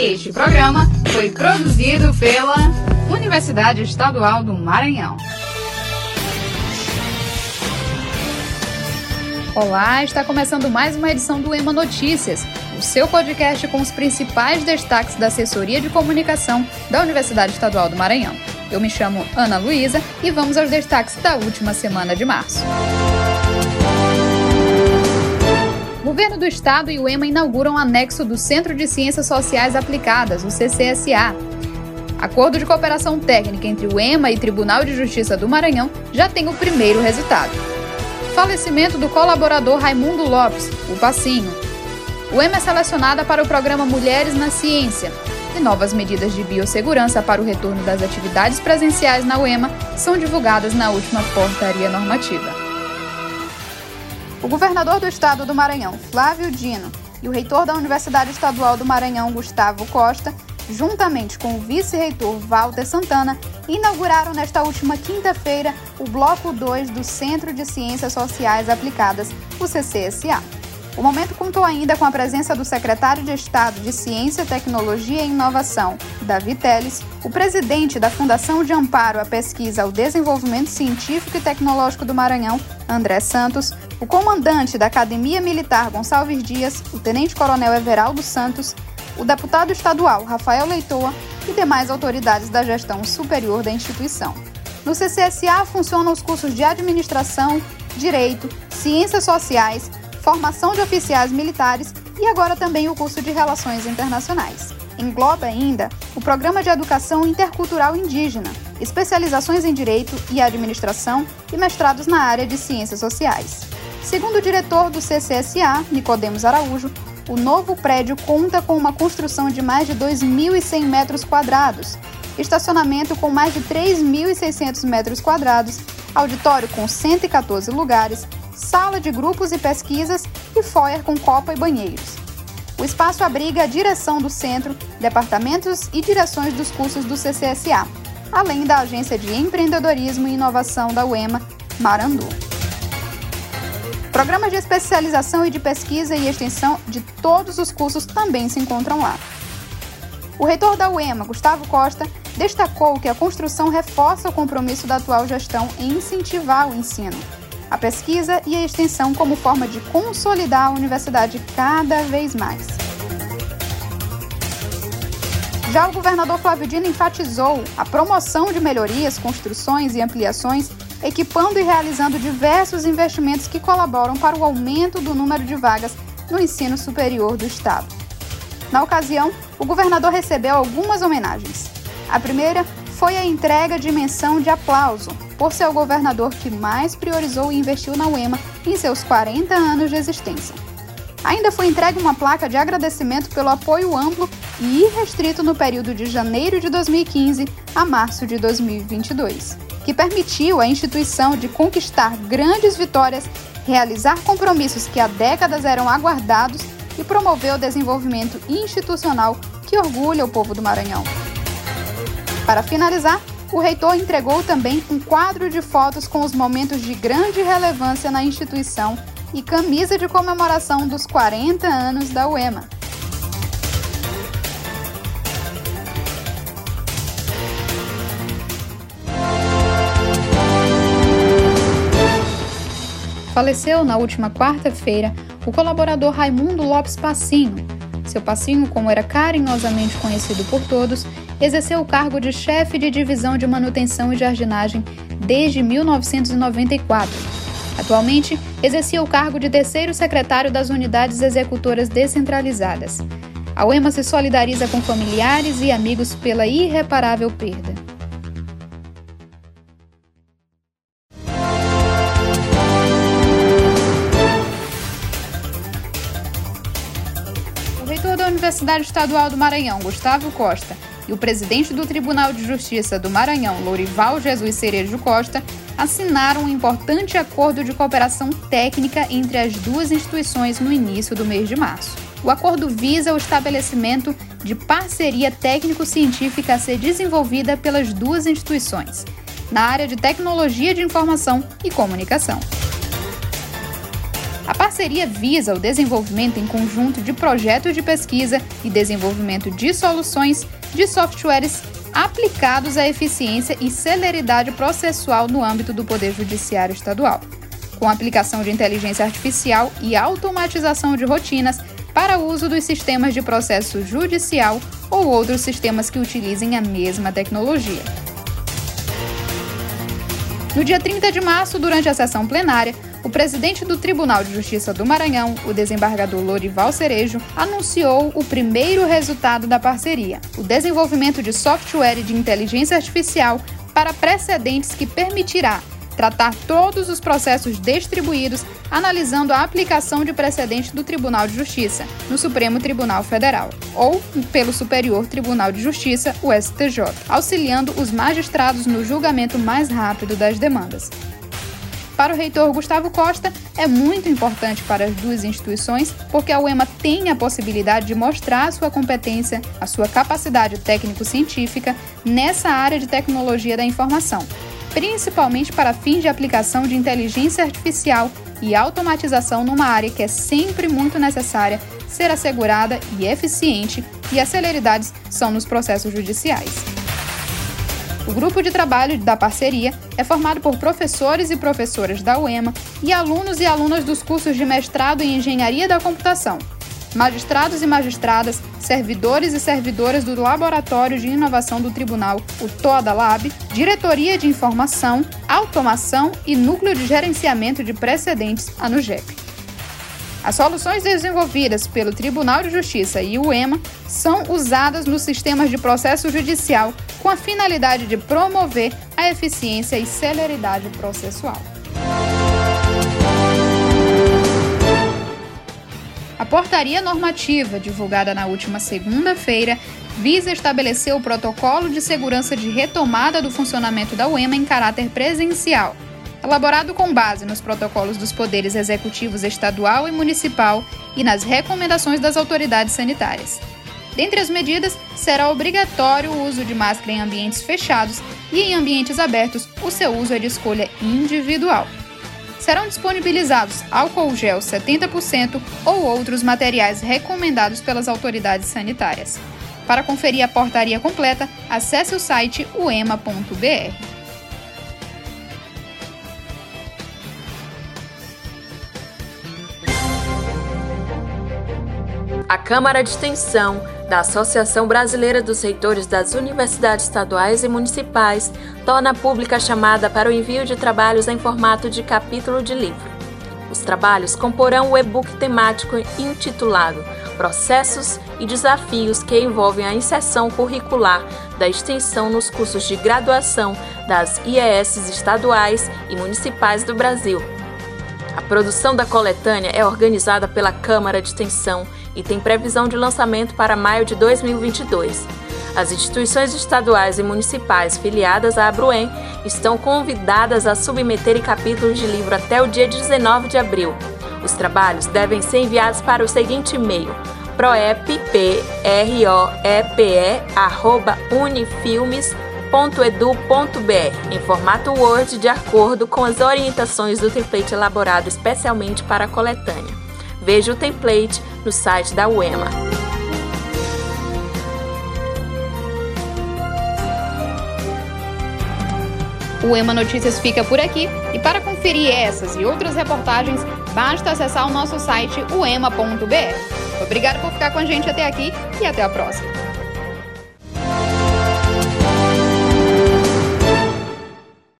Este programa foi produzido pela Universidade Estadual do Maranhão. Olá, está começando mais uma edição do EMA Notícias, o seu podcast com os principais destaques da assessoria de comunicação da Universidade Estadual do Maranhão. Eu me chamo Ana Luísa e vamos aos destaques da última semana de março. Governo do Estado e o EMA inauguram anexo do Centro de Ciências Sociais Aplicadas, o CCSA. Acordo de cooperação técnica entre o EMA e Tribunal de Justiça do Maranhão já tem o primeiro resultado. Falecimento do colaborador Raimundo Lopes, o Passinho. O EMA é selecionada para o programa Mulheres na Ciência, e novas medidas de biossegurança para o retorno das atividades presenciais na UEMA são divulgadas na última portaria normativa. O governador do estado do Maranhão, Flávio Dino, e o reitor da Universidade Estadual do Maranhão, Gustavo Costa, juntamente com o vice-reitor Walter Santana, inauguraram nesta última quinta-feira o Bloco 2 do Centro de Ciências Sociais Aplicadas, o CCSA. O momento contou ainda com a presença do secretário de Estado de Ciência, Tecnologia e Inovação, Davi Teles, o presidente da Fundação de Amparo à Pesquisa ao Desenvolvimento Científico e Tecnológico do Maranhão, André Santos, o comandante da Academia Militar Gonçalves Dias, o tenente-coronel Everaldo Santos, o deputado estadual Rafael Leitoa e demais autoridades da gestão superior da instituição. No CCSA funcionam os cursos de Administração, Direito, Ciências Sociais, formação de oficiais militares e agora também o curso de Relações Internacionais. Engloba ainda o Programa de Educação Intercultural Indígena, especializações em Direito e Administração e mestrados na área de Ciências Sociais. Segundo o diretor do CCSA, Nicodemos Araújo, o novo prédio conta com uma construção de mais de 2.100 metros quadrados, estacionamento com mais de 3.600 metros quadrados, auditório com 114 lugares, sala de grupos e pesquisas e foyer com copa e banheiros. O espaço abriga a direção do centro, departamentos e direções dos cursos do CCSA, além da Agência de Empreendedorismo e Inovação da UEMA, Marandu. Programas de especialização e de pesquisa e extensão de todos os cursos também se encontram lá. O reitor da UEMA, Gustavo Costa, destacou que a construção reforça o compromisso da atual gestão em incentivar o ensino a pesquisa e a extensão como forma de consolidar a universidade cada vez mais. Já o governador Flávio Dino enfatizou a promoção de melhorias, construções e ampliações, equipando e realizando diversos investimentos que colaboram para o aumento do número de vagas no ensino superior do Estado. Na ocasião, o governador recebeu algumas homenagens. A primeira foi a entrega de menção de aplauso por ser o governador que mais priorizou e investiu na UEMA em seus 40 anos de existência. Ainda foi entregue uma placa de agradecimento pelo apoio amplo e irrestrito no período de janeiro de 2015 a março de 2022, que permitiu à instituição de conquistar grandes vitórias, realizar compromissos que há décadas eram aguardados e promover o desenvolvimento institucional que orgulha o povo do Maranhão. Para finalizar, o reitor entregou também um quadro de fotos com os momentos de grande relevância na instituição e camisa de comemoração dos 40 anos da UEMA. Faleceu na última quarta-feira o colaborador Raimundo Lopes Passinho. Seu Passinho, como era carinhosamente conhecido por todos, exerceu o cargo de chefe de divisão de manutenção e jardinagem desde 1994. Atualmente, exercia o cargo de terceiro secretário das unidades executoras descentralizadas. A UEMA se solidariza com familiares e amigos pela irreparável perda. Universidade Estadual do Maranhão, Gustavo Costa, e o presidente do Tribunal de Justiça do Maranhão, Lourival Jesus Cerejo Costa, assinaram um importante acordo de cooperação técnica entre as duas instituições no início do mês de março. O acordo visa o estabelecimento de parceria técnico-científica a ser desenvolvida pelas duas instituições, na área de tecnologia de informação e comunicação. A parceria visa o desenvolvimento em conjunto de projetos de pesquisa e desenvolvimento de soluções de softwares aplicados à eficiência e celeridade processual no âmbito do Poder Judiciário Estadual, com aplicação de inteligência artificial e automatização de rotinas para uso dos sistemas de processo judicial ou outros sistemas que utilizem a mesma tecnologia. No dia 30 de março, durante a sessão plenária, o presidente do Tribunal de Justiça do Maranhão, o desembargador Lorival Cerejo, anunciou o primeiro resultado da parceria: o desenvolvimento de software de inteligência artificial para precedentes que permitirá tratar todos os processos distribuídos, analisando a aplicação de precedente do Tribunal de Justiça no Supremo Tribunal Federal ou pelo Superior Tribunal de Justiça, o STJ, auxiliando os magistrados no julgamento mais rápido das demandas. Para o reitor Gustavo Costa, é muito importante para as duas instituições, porque a UEMA tem a possibilidade de mostrar a sua competência, a sua capacidade técnico-científica nessa área de tecnologia da informação, principalmente para fins de aplicação de inteligência artificial e automatização numa área que é sempre muito necessária ser assegurada e eficiente, e as celeridades são nos processos judiciais. O grupo de trabalho da parceria é formado por professores e professoras da UEMA e alunos e alunas dos cursos de mestrado em Engenharia da Computação, magistrados e magistradas, servidores e servidoras do Laboratório de Inovação do Tribunal, o TODA Lab, Diretoria de Informação, Automação e Núcleo de Gerenciamento de Precedentes, a NUGEP. As soluções desenvolvidas pelo Tribunal de Justiça e o EMA são usadas nos sistemas de processo judicial com a finalidade de promover a eficiência e celeridade processual. Portaria normativa, divulgada na última segunda-feira, visa estabelecer o protocolo de segurança de retomada do funcionamento da UEMA em caráter presencial elaborado com base nos protocolos dos poderes executivos estadual e municipal e nas recomendações das autoridades sanitárias. Dentre as medidas, será obrigatório o uso de máscara em ambientes fechados e em ambientes abertos, o seu uso é de escolha individual. Serão disponibilizados álcool gel 70% ou outros materiais recomendados pelas autoridades sanitárias. Para conferir a portaria completa, acesse o site uema.br. A Câmara de Extensão da Associação Brasileira dos Reitores das Universidades Estaduais e Municipais torna pública a chamada para o envio de trabalhos em formato de capítulo de livro. Os trabalhos comporão o e-book temático intitulado Processos e Desafios que envolvem a inserção curricular da extensão nos cursos de graduação das IES estaduais e municipais do Brasil. A produção da coletânea é organizada pela Câmara de Extensão e tem previsão de lançamento para maio de 2022. As instituições estaduais e municipais filiadas à Abruen estão convidadas a submeterem capítulos de livro até o dia 19 de abril. Os trabalhos devem ser enviados para o seguinte e-mail: proep.unifilmes.edu.br em formato Word de acordo com as orientações do template elaborado especialmente para a coletânea. Veja o template no site da UEMA. O EMA Notícias fica por aqui e para conferir essas e outras reportagens, basta acessar o nosso site uema.br. Obrigado por ficar com a gente até aqui e até a próxima.